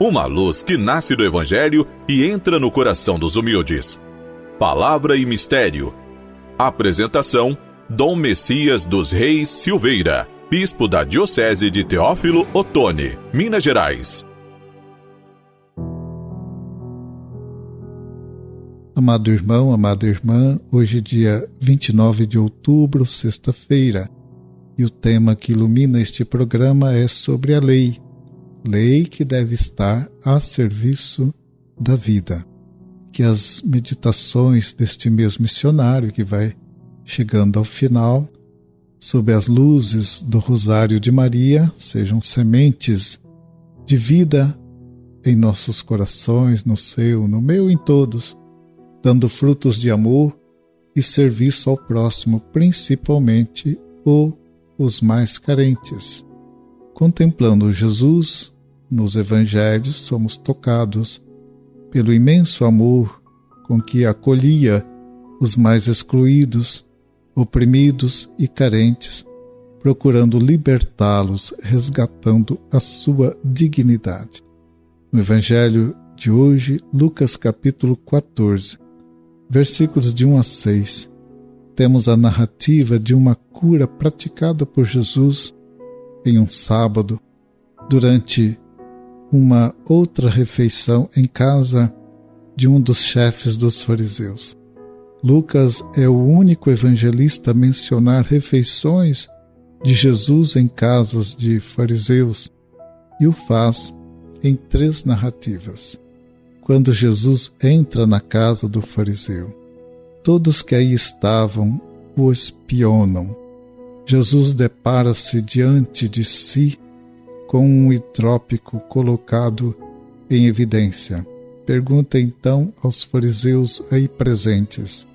uma luz que nasce do Evangelho e entra no coração dos humildes. Palavra e Mistério. Apresentação: Dom Messias dos Reis Silveira, Bispo da Diocese de Teófilo Otoni, Minas Gerais. Amado irmão, amada irmã, hoje é dia 29 de outubro, sexta-feira, e o tema que ilumina este programa é sobre a lei lei que deve estar a serviço da vida. Que as meditações deste mês missionário, que vai chegando ao final, sob as luzes do Rosário de Maria, sejam sementes de vida em nossos corações, no seu, no meu, em todos, dando frutos de amor e serviço ao próximo, principalmente o, os mais carentes. Contemplando Jesus nos Evangelhos, somos tocados pelo imenso amor com que acolhia os mais excluídos, oprimidos e carentes, procurando libertá-los, resgatando a sua dignidade. No Evangelho de hoje, Lucas capítulo 14, versículos de 1 a 6, temos a narrativa de uma cura praticada por Jesus em um sábado, durante uma outra refeição em casa de um dos chefes dos fariseus. Lucas é o único evangelista a mencionar refeições de Jesus em casas de fariseus e o faz em três narrativas. Quando Jesus entra na casa do fariseu, todos que aí estavam o espionam Jesus depara-se diante de si com um hidrópico colocado em evidência. Pergunta então aos fariseus aí presentes: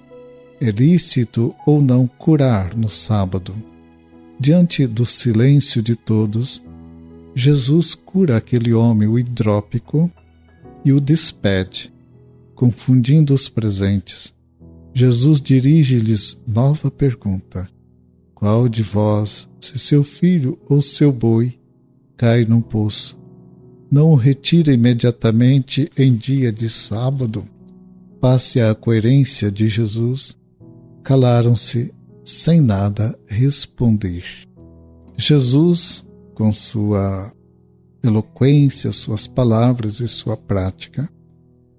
é lícito ou não curar no sábado? Diante do silêncio de todos, Jesus cura aquele homem, o hidrópico, e o despede, confundindo os presentes. Jesus dirige-lhes nova pergunta: qual de vós, se seu filho ou seu boi cai num poço, não o retira imediatamente em dia de sábado? Passe a coerência de Jesus, calaram-se sem nada responder. Jesus, com sua eloquência, suas palavras e sua prática,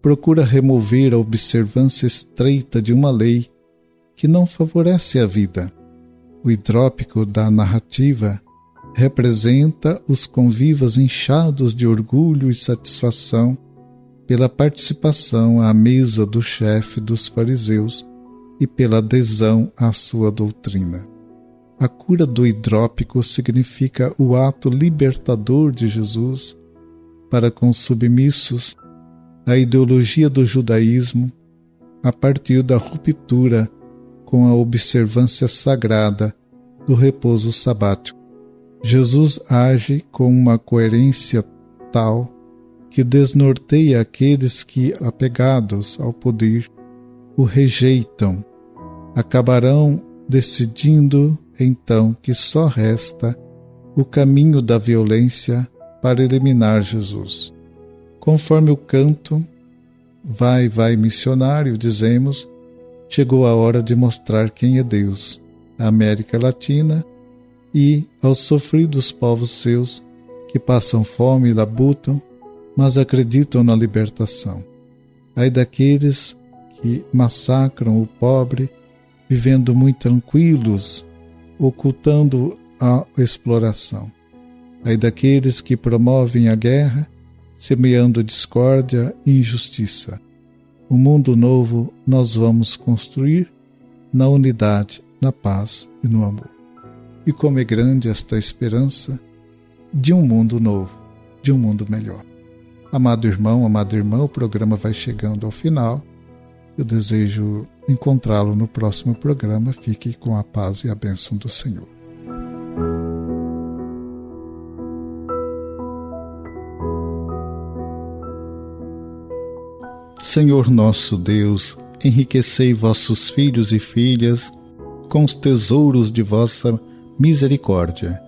procura remover a observância estreita de uma lei que não favorece a vida o hidrópico da narrativa representa os convivas inchados de orgulho e satisfação pela participação à mesa do chefe dos fariseus e pela adesão à sua doutrina. A cura do hidrópico significa o ato libertador de Jesus para com os submissos à ideologia do judaísmo a partir da ruptura com a observância sagrada do repouso sabático. Jesus age com uma coerência tal que desnorteia aqueles que, apegados ao poder, o rejeitam. Acabarão decidindo então que só resta o caminho da violência para eliminar Jesus. Conforme o canto, vai, vai missionário, dizemos, chegou a hora de mostrar quem é Deus, a América Latina e aos sofridos povos seus que passam fome e labutam, mas acreditam na libertação. Ai daqueles que massacram o pobre, vivendo muito tranquilos, ocultando a exploração. Ai daqueles que promovem a guerra, semeando discórdia e injustiça. O mundo novo nós vamos construir na unidade, na paz e no amor. E como é grande esta esperança de um mundo novo, de um mundo melhor. Amado irmão, amada irmã, o programa vai chegando ao final. Eu desejo encontrá-lo no próximo programa. Fique com a paz e a bênção do Senhor. Senhor nosso Deus, enriquecei vossos filhos e filhas com os tesouros de vossa misericórdia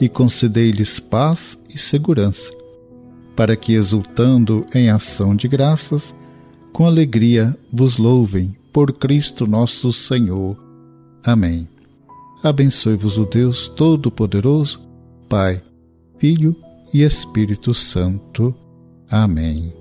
e concedei-lhes paz e segurança. para que, exultando em ação de graças, com alegria vos louvem por Cristo nosso Senhor. Amém. Abençoe-vos o Deus Todo-Poderoso, Pai, Filho e Espírito Santo. Amém.